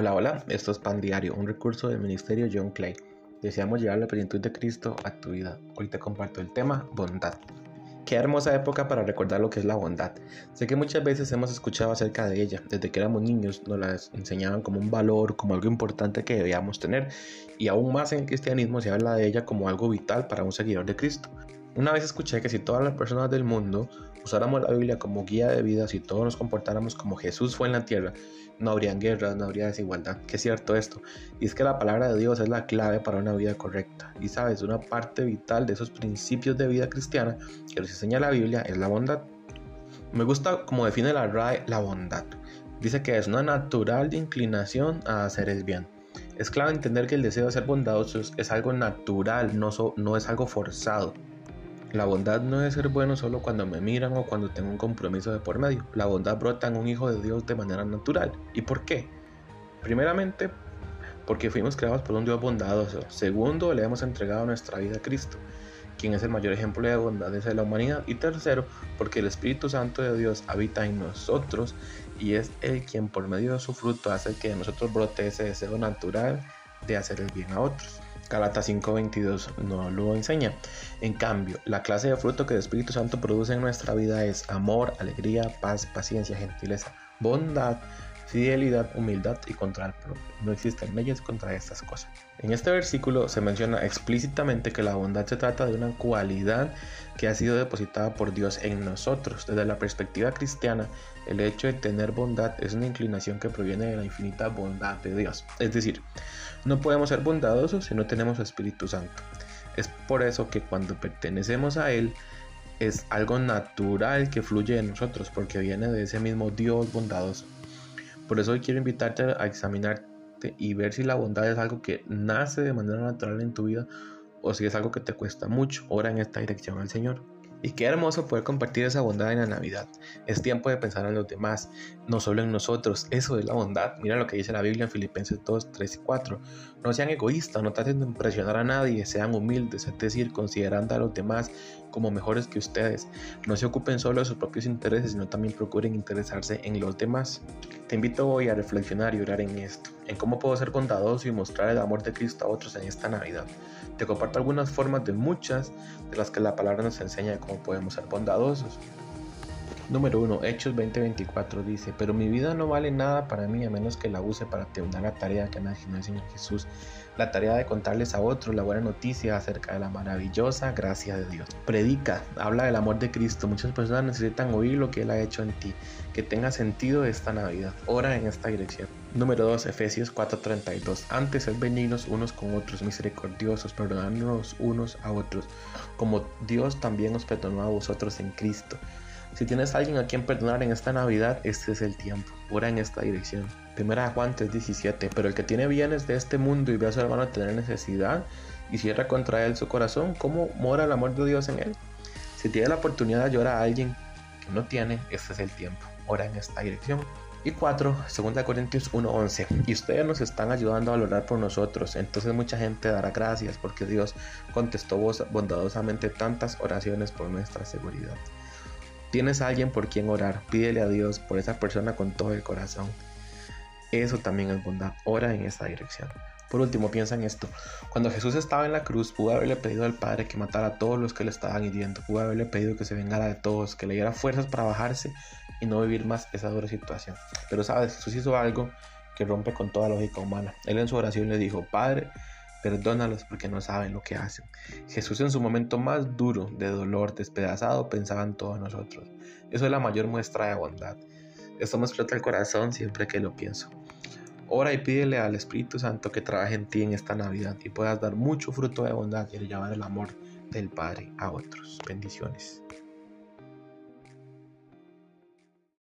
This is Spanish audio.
Hola, hola, esto es Pan Diario, un recurso del Ministerio John Clay. Deseamos llevar la plenitud de Cristo a tu vida. Hoy te comparto el tema bondad. Qué hermosa época para recordar lo que es la bondad. Sé que muchas veces hemos escuchado acerca de ella. Desde que éramos niños nos la enseñaban como un valor, como algo importante que debíamos tener. Y aún más en el cristianismo se habla de ella como algo vital para un seguidor de Cristo. Una vez escuché que si todas las personas del mundo usáramos la Biblia como guía de vida, si todos nos comportáramos como Jesús fue en la tierra, no habrían guerras, no habría desigualdad. Que es cierto esto. Y es que la palabra de Dios es la clave para una vida correcta. Y sabes, una parte vital de esos principios de vida cristiana que nos enseña la Biblia es la bondad. Me gusta como define la RAE la bondad. Dice que es una natural inclinación a hacer el bien. Es clave entender que el deseo de ser bondadoso es algo natural, no, no es algo forzado. La bondad no es ser bueno solo cuando me miran o cuando tengo un compromiso de por medio. La bondad brota en un hijo de Dios de manera natural. ¿Y por qué? Primeramente, porque fuimos creados por un Dios bondadoso. Segundo, le hemos entregado nuestra vida a Cristo, quien es el mayor ejemplo de bondad de la humanidad. Y tercero, porque el Espíritu Santo de Dios habita en nosotros y es el quien por medio de su fruto hace que de nosotros brote ese deseo natural de hacer el bien a otros. Galata 5:22 no lo enseña. En cambio, la clase de fruto que el Espíritu Santo produce en nuestra vida es amor, alegría, paz, paciencia, gentileza, bondad, fidelidad, humildad y control propio. No existen leyes contra estas cosas. En este versículo se menciona explícitamente que la bondad se trata de una cualidad que ha sido depositada por Dios en nosotros. Desde la perspectiva cristiana, el hecho de tener bondad es una inclinación que proviene de la infinita bondad de Dios. Es decir, no podemos ser bondadosos si no tenemos Espíritu Santo. Es por eso que cuando pertenecemos a Él, es algo natural que fluye de nosotros, porque viene de ese mismo Dios bondadoso. Por eso hoy quiero invitarte a examinarte y ver si la bondad es algo que nace de manera natural en tu vida o si es algo que te cuesta mucho. Ora en esta dirección al Señor. Y qué hermoso poder compartir esa bondad en la Navidad. Es tiempo de pensar en los demás, no solo en nosotros. Eso es la bondad. Mira lo que dice la Biblia en Filipenses 2, 3 y 4. No sean egoístas, no traten de impresionar a nadie, sean humildes, es decir, considerando a los demás como mejores que ustedes. No se ocupen solo de sus propios intereses, sino también procuren interesarse en los demás. Te invito hoy a reflexionar y orar en esto, en cómo puedo ser bondadoso y mostrar el amor de Cristo a otros en esta Navidad. Te comparto algunas formas de muchas de las que la palabra nos enseña de cómo podemos ser bondadosos. Número 1. Hechos 20:24 dice, pero mi vida no vale nada para mí a menos que la use para terminar la tarea que me asignó el Señor Jesús, la tarea de contarles a otros la buena noticia acerca de la maravillosa gracia de Dios. Predica, habla del amor de Cristo. Muchas personas necesitan oír lo que Él ha hecho en ti, que tenga sentido esta Navidad. Ora en esta dirección. Número 2. Efesios 4:32. Antes ser benignos unos con otros, misericordiosos, perdonándonos unos a otros, como Dios también os perdonó a vosotros en Cristo. Si tienes a alguien a quien perdonar en esta Navidad, este es el tiempo. Ora en esta dirección. Primera Juan 3:17. Pero el que tiene bienes de este mundo y ve a su hermano tener necesidad y cierra contra él su corazón, ¿cómo mora el amor de Dios en él? Si tiene la oportunidad de llorar a alguien que no tiene, este es el tiempo. Ora en esta dirección. Y 4, 2 Corintios 1:11. Y ustedes nos están ayudando a valorar por nosotros. Entonces mucha gente dará gracias porque Dios contestó bondadosamente tantas oraciones por nuestra seguridad. Tienes a alguien por quien orar, pídele a Dios por esa persona con todo el corazón. Eso también es bondad, ora en esa dirección. Por último, piensa en esto. Cuando Jesús estaba en la cruz, pudo haberle pedido al Padre que matara a todos los que le estaban hiriendo. Pudo haberle pedido que se vengara de todos, que le diera fuerzas para bajarse y no vivir más esa dura situación. Pero sabes, Jesús hizo algo que rompe con toda lógica humana. Él en su oración le dijo, Padre, Perdónalos porque no saben lo que hacen. Jesús en su momento más duro de dolor, despedazado, pensaba en todos nosotros. Eso es la mayor muestra de bondad. Esto me explota el corazón siempre que lo pienso. Ora y pídele al Espíritu Santo que trabaje en ti en esta Navidad y puedas dar mucho fruto de bondad y llevar el amor del Padre a otros. Bendiciones.